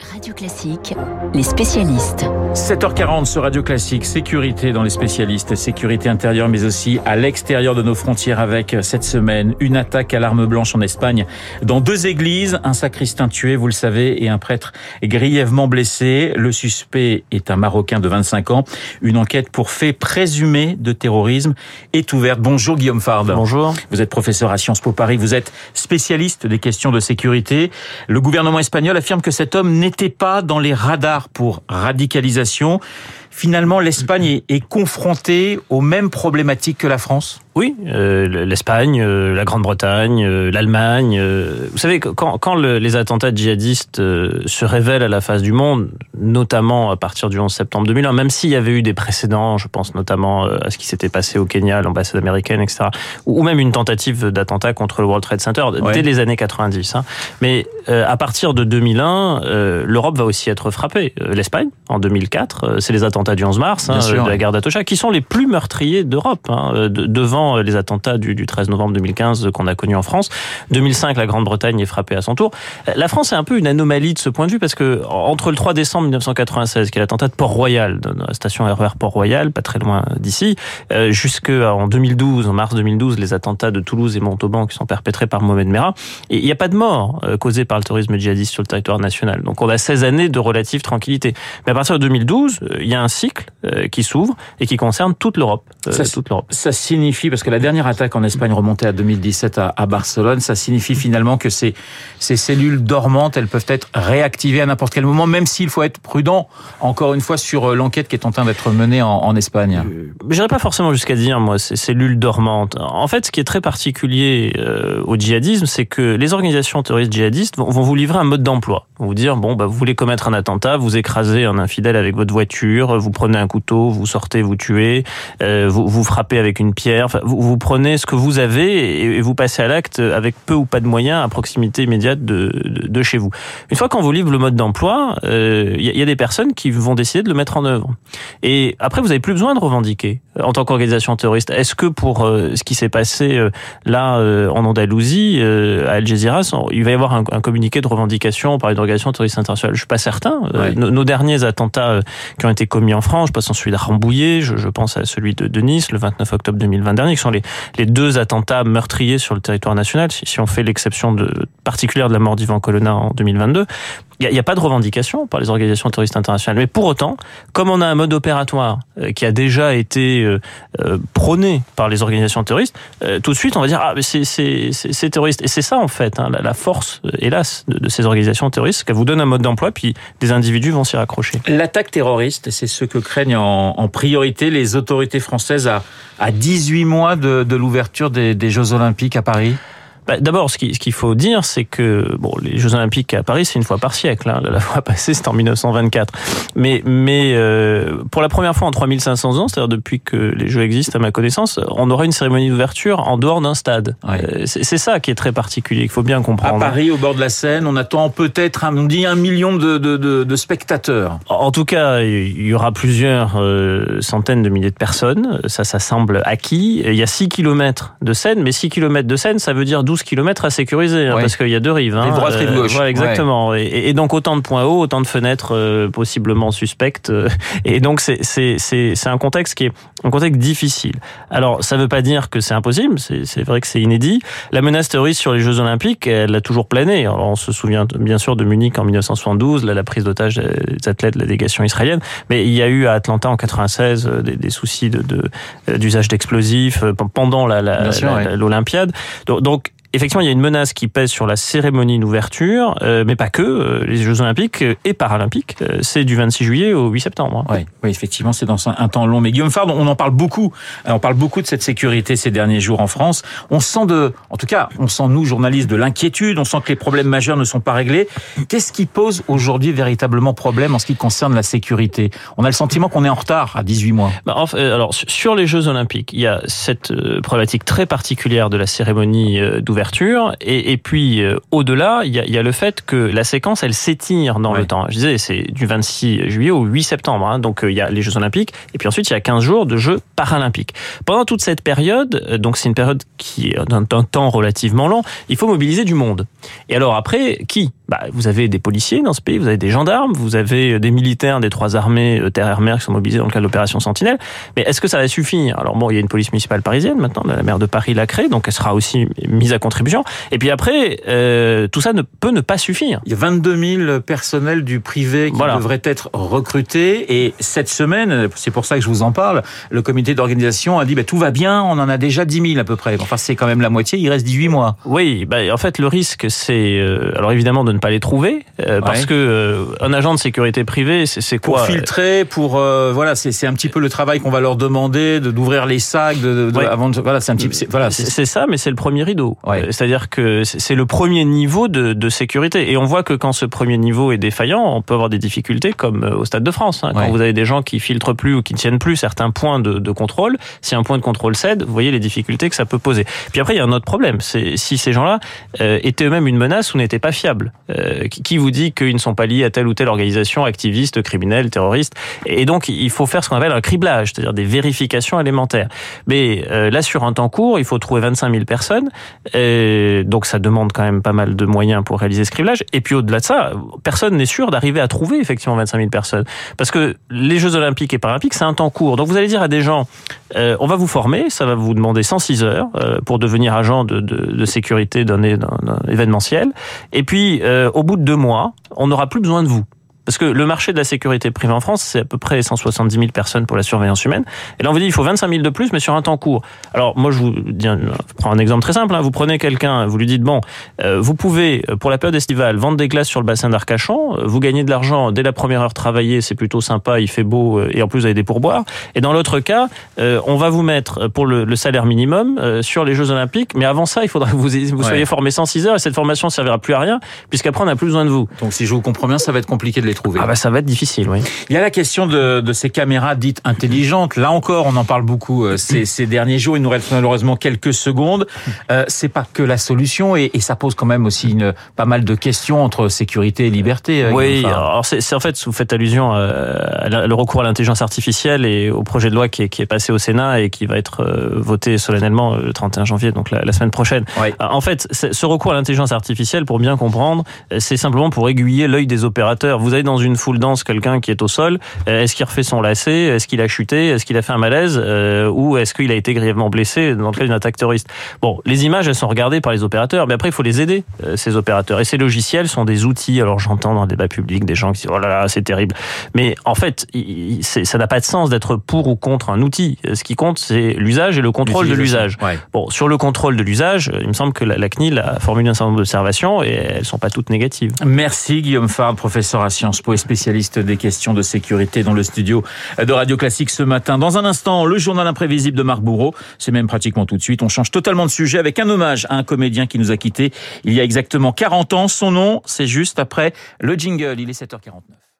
Radio Classique, les spécialistes. 7h40 sur Radio Classique, sécurité dans les spécialistes, sécurité intérieure mais aussi à l'extérieur de nos frontières avec cette semaine une attaque à l'arme blanche en Espagne dans deux églises, un sacristain tué, vous le savez, et un prêtre grièvement blessé. Le suspect est un Marocain de 25 ans. Une enquête pour fait présumé de terrorisme est ouverte. Bonjour Guillaume Fard. Bonjour. Vous êtes professeur à Sciences Po Paris, vous êtes spécialiste des questions de sécurité. Le gouvernement espagnol affirme que cet homme n'était pas dans les radars pour radicalisation. Finalement, l'Espagne est confrontée aux mêmes problématiques que la France? Oui, euh, l'Espagne, euh, la Grande-Bretagne, euh, l'Allemagne. Vous savez, quand, quand le, les attentats djihadistes se révèlent à la face du monde, notamment à partir du 11 septembre 2001, même s'il y avait eu des précédents, je pense notamment à ce qui s'était passé au Kenya, l'ambassade américaine, etc., ou même une tentative d'attentat contre le World Trade Center ouais. dès les années 90. Hein. Mais à partir de 2001, l'Europe va aussi être frappée. L'Espagne, en 2004, c'est les attentats du 11 mars, hein, sûr, de la gare d'Atocha, qui sont les plus meurtriers d'Europe, hein, devant les attentats du, du 13 novembre 2015 qu'on a connus en France. 2005, la Grande-Bretagne est frappée à son tour. La France est un peu une anomalie de ce point de vue parce que entre le 3 décembre 1996, qui est l'attentat de Port-Royal, de la station RER Port-Royal, pas très loin d'ici, euh, jusqu'en 2012, en mars 2012, les attentats de Toulouse et Montauban qui sont perpétrés par Mohamed Merah. Et il n'y a pas de mort euh, causée par le terrorisme djihadiste sur le territoire national. Donc on a 16 années de relative tranquillité. Mais à partir de 2012, euh, il y a un cycle euh, qui s'ouvre et qui concerne toute l'Europe. Ça, toute l'Europe. Ça signifie parce que la dernière attaque en Espagne remontait à 2017 à, à Barcelone, ça signifie finalement que ces, ces cellules dormantes, elles peuvent être réactivées à n'importe quel moment, même s'il faut être prudent, encore une fois, sur l'enquête qui est en train d'être menée en, en Espagne. Euh, J'irais pas forcément jusqu'à dire, moi, ces cellules dormantes. En fait, ce qui est très particulier euh, au djihadisme, c'est que les organisations terroristes djihadistes vont, vont vous livrer un mode d'emploi. Vous dire, bon, bah, vous voulez commettre un attentat, vous écrasez un infidèle avec votre voiture, vous prenez un couteau, vous sortez, vous tuez, euh, vous, vous frappez avec une pierre, enfin, vous, prenez ce que vous avez et vous passez à l'acte avec peu ou pas de moyens à proximité immédiate de, de, de chez vous. Une fois qu'on vous livre le mode d'emploi, il euh, y, y, a des personnes qui vont décider de le mettre en œuvre. Et après, vous n'avez plus besoin de revendiquer en tant qu'organisation terroriste. Est-ce que pour euh, ce qui s'est passé euh, là euh, en Andalousie, euh, à Algeciras, il va y avoir un, un, communiqué de revendication par une organisation terroriste internationale? Je suis pas certain. Nos, nos, derniers attentats qui ont été commis en France, je pense en celui de Rambouillet, je, je, pense à celui de, de Nice le 29 octobre 2020 dernier, qui sont les, les deux attentats meurtriers sur le territoire national, si, si on fait l'exception de, particulière de la mort d'Ivan Colonna en 2022. Il n'y a, pas de revendication par les organisations terroristes internationales. Mais pour autant, comme on a un mode opératoire euh, qui a déjà été euh, euh, prôné par les organisations terroristes, tout de suite on va dire ah mais c'est terroriste. Et c'est ça en fait hein, la, force, hélas, de, ces organisations terroristes, qu'elles vous donnent un mode d'emploi, puis des individus vont s'y raccrocher. L'attaque terroriste, c'est ce que craignent en, priorité les autorités françaises à, à 18 mois de, l'ouverture des Jeux Olympiques à Paris? Bah, D'abord, ce qu'il qu faut dire, c'est que bon, les Jeux Olympiques à Paris, c'est une fois par siècle. Hein. La fois passée, c'était en 1924. Mais, mais euh, pour la première fois en 3500 ans, c'est-à-dire depuis que les Jeux existent, à ma connaissance, on aura une cérémonie d'ouverture en dehors d'un stade. Ouais. Euh, c'est ça qui est très particulier, qu'il faut bien comprendre. À Paris, au bord de la Seine, on attend peut-être, on dit, un million de, de, de, de, spectateurs. En tout cas, il y aura plusieurs euh, centaines de milliers de personnes. Ça, ça semble acquis. Il y a 6 km de Seine, mais 6 km de Seine, ça veut dire 12 km à sécuriser, hein, ouais. parce qu'il y a deux rives. Hein. droite et gauche. Voilà, exactement. Ouais. Et, et, donc autant de points hauts, autant de fenêtres euh, possiblement suspectes. Euh, et donc c'est un contexte qui est un contexte difficile. Alors ça ne veut pas dire que c'est impossible, c'est vrai que c'est inédit. La menace terroriste sur les Jeux Olympiques, elle a toujours plané. Alors, on se souvient bien sûr de Munich en 1972, là, la prise d'otage des athlètes de la délégation israélienne, mais il y a eu à Atlanta en 96 euh, des, des soucis d'usage de, de, d'explosifs pendant l'Olympiade. La, la, donc, donc effectivement, il y a une menace qui pèse sur la cérémonie d'ouverture, euh, mais pas que. Euh, les Jeux Olympiques et Paralympiques, euh, c'est du 26 juillet au 8 septembre. Oui, oui effectivement, c'est dans un, un, temps long. Mais Guillaume Fard, on en parle beaucoup. On parle beaucoup de cette sécurité ces derniers jours en France. On sent de, en tout cas, on sent nous journalistes de l'inquiétude. On sent que les problèmes majeurs ne sont pas réglés. Qu'est-ce qui pose aujourd'hui véritablement problème en ce qui concerne la sécurité? On a le sentiment qu'on est en retard à 18 mois. Bah, en fait, alors sur les Jeux Olympiques, il y a cette problématique très particulière de la cérémonie d'ouverture et, et, puis euh, au-delà, il y, a, il y, a, le fait que la séquence, elle s'étire dans ouais. le temps. Je disais, c'est du 26 juillet au 8 septembre. Hein, donc euh, il y a les Jeux Olympiques et puis ensuite il y a 15 jours de Jeux Paralympiques. Pendant toute cette période, euh, donc c'est une période qui est d'un temps relativement long, il faut mobiliser du monde. Et alors après, qui? Bah, vous avez des policiers dans ce pays, vous avez des gendarmes, vous avez des militaires des trois armées euh, terre, air, mer qui sont mobilisés dans le cadre de l'opération Sentinelle. Mais est-ce que ça va suffire? Alors bon, il y a une police municipale parisienne maintenant, la maire de Paris l'a créée, donc elle sera aussi mise à contribution. Et puis après, euh, tout ça ne peut ne pas suffire. Il y a 22 000 personnels du privé qui Voilà. devraient être recrutés. Et cette semaine, c'est pour ça que je vous en parle, le comité d'organisation a dit bah, tout va bien, on en a déjà 10 000 à peu près. Enfin, c'est quand même la moitié, il reste 18 mois. Oui, bah, en fait, le risque, c'est euh, alors évidemment de ne pas les trouver, euh, parce que euh, un agent de sécurité privée, c'est c'est Pour quoi filtrer, pour euh, voilà, c'est c'est un petit peu le travail qu'on va leur demander de d'ouvrir les sacs, de, de- Ouais. avant de, voilà, c'est un petit, voilà, C'est ça, mais c'est le premier rideau. Ouais. Euh, C'est-à-dire que c'est le premier niveau de, de sécurité. Et on voit que quand ce premier niveau est défaillant, on peut avoir des difficultés comme euh, au Stade de France. hein. Quand vous avez des gens qui filtrent plus ou qui ne tiennent plus certains points de, de contrôle, si un point de contrôle cède, vous voyez les difficultés que ça peut poser. Puis après, il y a un autre problème. C'est si ces gens-là euh, étaient eux-mêmes une menace ou n'étaient pas fiables. Euh, qui, vous dit qu'ils ne sont pas liés à telle ou telle organisation activiste, criminelle, terroriste Et donc, il faut faire ce qu'on appelle un criblage, c'est-à-dire des vérifications élémentaires. Mais euh, là, sur un temps court, il faut trouver 25 000 personnes. Euh, donc, ça demande quand même pas mal de moyens pour réaliser ce criblage. Et puis, au-delà de ça, personne n'est sûr d'arriver à trouver effectivement 25 000 personnes. Parce que les Jeux Olympiques et Paralympiques, c'est un temps court. Donc, vous allez dire à des gens, on va vous former, ça va vous demander 106 heures pour devenir agent de, de, sécurité d'un événementiel. Et puis, euh, au bout de deux mois, on n'aura plus besoin de vous. Parce que le marché de la sécurité privée en France, c'est à peu près 170 000 personnes pour la surveillance humaine. Et là, on vous dit, il faut 25 000 de plus, mais sur un temps court. Alors, moi, je vous dis, je prends un exemple très simple. hein. Vous prenez quelqu'un, vous lui dites, bon, euh, vous pouvez, euh, pour la période estivale, vendre des glaces sur le bassin d'Arcachon. euh, Vous gagnez de l'argent dès la première heure travaillée, c'est plutôt sympa, il fait beau, euh, et en plus, vous avez des pourboires. Et dans l'autre cas, euh, on va vous mettre pour le, le salaire minimum euh, sur les Jeux Olympiques. Mais avant ça, il faudra que vous, vous Ouais. soyez formé 106 heures, et cette formation ne servira plus à rien, puisqu'après, on n'a plus besoin de vous. donc si je vous comprends bien, ça va être compliqué de les trouver. Ah bah ça va être difficile, oui. Il y a la question de, de ces caméras dites intelligentes. Là encore, on en parle beaucoup euh, ces, ces derniers jours. Il nous reste malheureusement quelques secondes. Euh, c'est pas que la solution et, et ça pose quand même aussi une, pas mal de questions entre sécurité et liberté. euh, Oui, alors c'est c'est en fait, vous faites allusion euh, à le recours à l'intelligence artificielle et au projet de loi qui est, qui est passé au Sénat et qui va être voté solennellement le 31 janvier, donc la, la semaine prochaine. En fait, ce recours à l'intelligence artificielle, pour bien comprendre, c'est simplement pour aiguiller l'œil des opérateurs. Vous avez dans une foule dense quelqu'un qui est au sol, euh, est-ce qu'il refait son lacet, est-ce qu'il a chuté, est-ce qu'il a fait un malaise, euh, ou est-ce qu'il a été grièvement blessé dans le cas d'une attaque terroriste? Bon, les images, elles sont regardées par les opérateurs, mais après, il faut les aider, euh, ces opérateurs. Et ces logiciels sont des outils. Alors, j'entends dans le débat public des gens qui disent, oh là là, c'est terrible. Mais en fait, il- ça n'a pas de sens d'être pour ou contre un outil. Ce qui compte, c'est l'usage et le contrôle de l'usage. Ouais. Bon, sur le contrôle de l'usage, il me semble que la, la CNIL a formulé un certain nombre d'observations et elles sont pas toutes négatives. Merci Guillaume Fard, professeur à Sciences Po et spécialiste des questions de sécurité dans le studio de Radio Classique ce matin. Dans un instant, le journal imprévisible de Marc Bourreau. C'est même pratiquement tout de suite. On change totalement de sujet avec un hommage à un comédien qui nous a quittés il y a exactement 40 ans. Son nom, c'est juste après le jingle. Il est 7h49.